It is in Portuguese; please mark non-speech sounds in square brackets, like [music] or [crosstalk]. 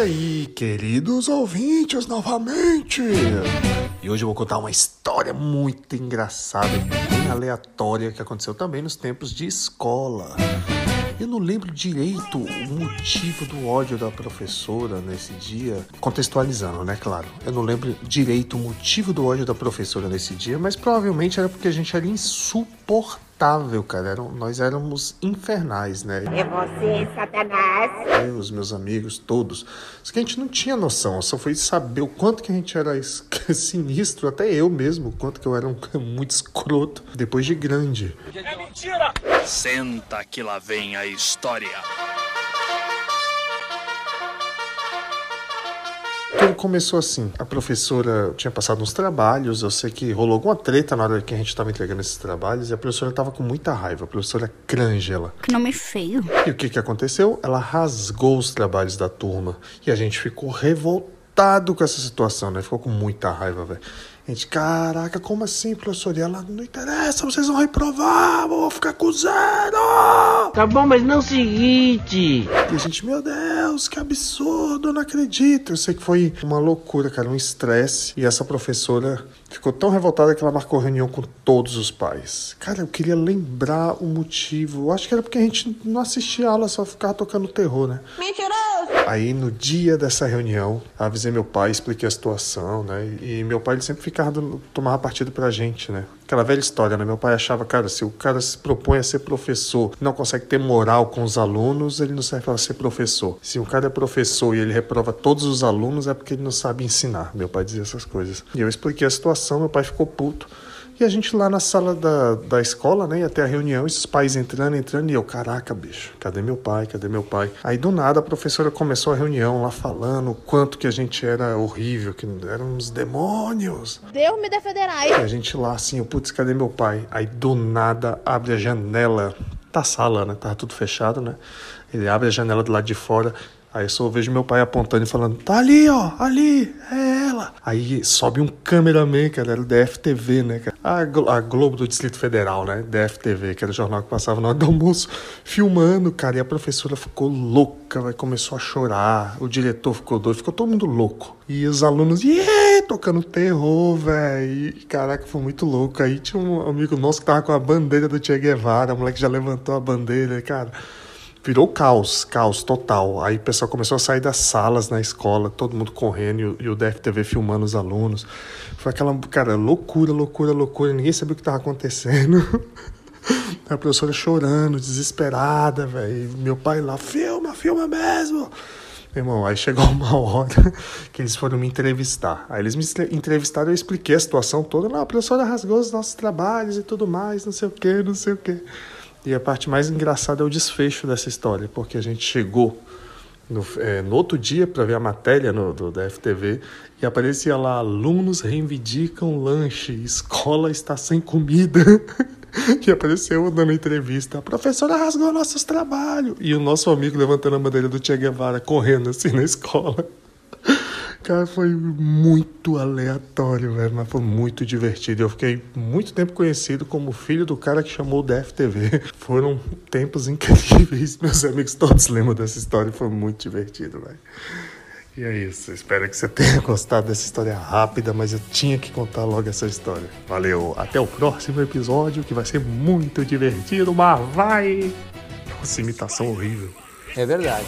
aí, queridos ouvintes, novamente! E hoje eu vou contar uma história muito engraçada, bem aleatória, que aconteceu também nos tempos de escola. Eu não lembro direito o motivo do ódio da professora nesse dia. Contextualizando, né? Claro. Eu não lembro direito o motivo do ódio da professora nesse dia, mas provavelmente era porque a gente era insuportável, cara. Eram, nós éramos infernais, né? É você, Satanás. Eu, os meus amigos, todos. Só que a gente não tinha noção. Só foi saber o quanto que a gente era [laughs] sinistro, até eu mesmo, o quanto que eu era um, muito escroto, depois de grande. É mentira! Senta que lá vem a história. Tudo começou assim. A professora tinha passado uns trabalhos, eu sei que rolou alguma treta na hora que a gente estava entregando esses trabalhos e a professora estava com muita raiva, a professora Crangela. Que nome feio. E o que, que aconteceu? Ela rasgou os trabalhos da turma e a gente ficou revoltado com essa situação, né? Ficou com muita raiva, velho. A gente, caraca, como assim, professor? E ela, não interessa, vocês vão reprovar, vou ficar com zero! Tá bom, mas não é o seguinte. E a gente, meu Deus, que absurdo, eu não acredito. Eu sei que foi uma loucura, cara, um estresse. E essa professora ficou tão revoltada que ela marcou reunião com todos os pais. Cara, eu queria lembrar o motivo. Eu acho que era porque a gente não assistia a aula, só ficava tocando terror, né? Mentiroso! Aí no dia dessa reunião, avisei meu pai, expliquei a situação, né? E meu pai ele sempre ficava tomava partido pra gente, né? Aquela velha história, né? Meu pai achava, cara, se o cara se propõe a ser professor, não consegue ter moral com os alunos, ele não serve para ser professor. Se o cara é professor e ele reprova todos os alunos, é porque ele não sabe ensinar. Meu pai dizia essas coisas. E eu expliquei a situação, meu pai ficou puto. E a gente lá na sala da, da escola, né, ia ter a reunião, esses pais entrando, entrando, e eu, caraca, bicho, cadê meu pai, cadê meu pai? Aí do nada a professora começou a reunião lá falando o quanto que a gente era horrível, que éramos demônios. Deus me defenderá. E a gente lá assim, putz, cadê meu pai? Aí do nada abre a janela da sala, né, tava tudo fechado, né? Ele abre a janela do lado de fora, Aí eu só vejo meu pai apontando e falando, tá ali, ó, ali, é Aí sobe um cameraman, cara, era o DFTV, né, cara? A, Glo a Globo do Distrito Federal, né? DFTV, que era o jornal que passava na hora do almoço, filmando, cara. E a professora ficou louca, vai começou a chorar. O diretor ficou doido, ficou todo mundo louco. E os alunos, yeah, tocando terror, velho. Caraca, foi muito louco. Aí tinha um amigo nosso que tava com a bandeira do Che Guevara, o moleque já levantou a bandeira, cara virou caos, caos total. Aí o pessoal começou a sair das salas na escola, todo mundo correndo e o DFTV filmando os alunos. Foi aquela, cara, loucura, loucura, loucura. Ninguém sabia o que estava acontecendo. [laughs] A professora chorando, desesperada, velho. Meu pai lá, filma, filma mesmo. Meu irmão, aí chegou [laughs] uma hora que eles foram me entrevistar. Aí eles me entrevistaram eu expliquei a situação toda. Não, a professora rasgou os nossos trabalhos e tudo mais, não sei o que, não sei o que. E a parte mais engraçada é o desfecho dessa história, porque a gente chegou no, é, no outro dia para ver a matéria no, do, da FTV e aparecia lá: alunos reivindicam lanche, escola está sem comida. [laughs] e apareceu dando entrevista: a professora rasgou nossos trabalhos. E o nosso amigo levantando a bandeira do Che Guevara, correndo assim na escola. Cara, foi muito aleatório, velho, mas foi muito divertido. Eu fiquei muito tempo conhecido como filho do cara que chamou o DFTV. [laughs] Foram tempos incríveis. [laughs] Meus amigos todos lembram dessa história, foi muito divertido, velho. E é isso, espero que você tenha [laughs] gostado dessa história rápida, mas eu tinha que contar logo essa história. Valeu, até o próximo episódio que vai ser muito divertido, mas vai! Nossa, imitação horrível. É verdade.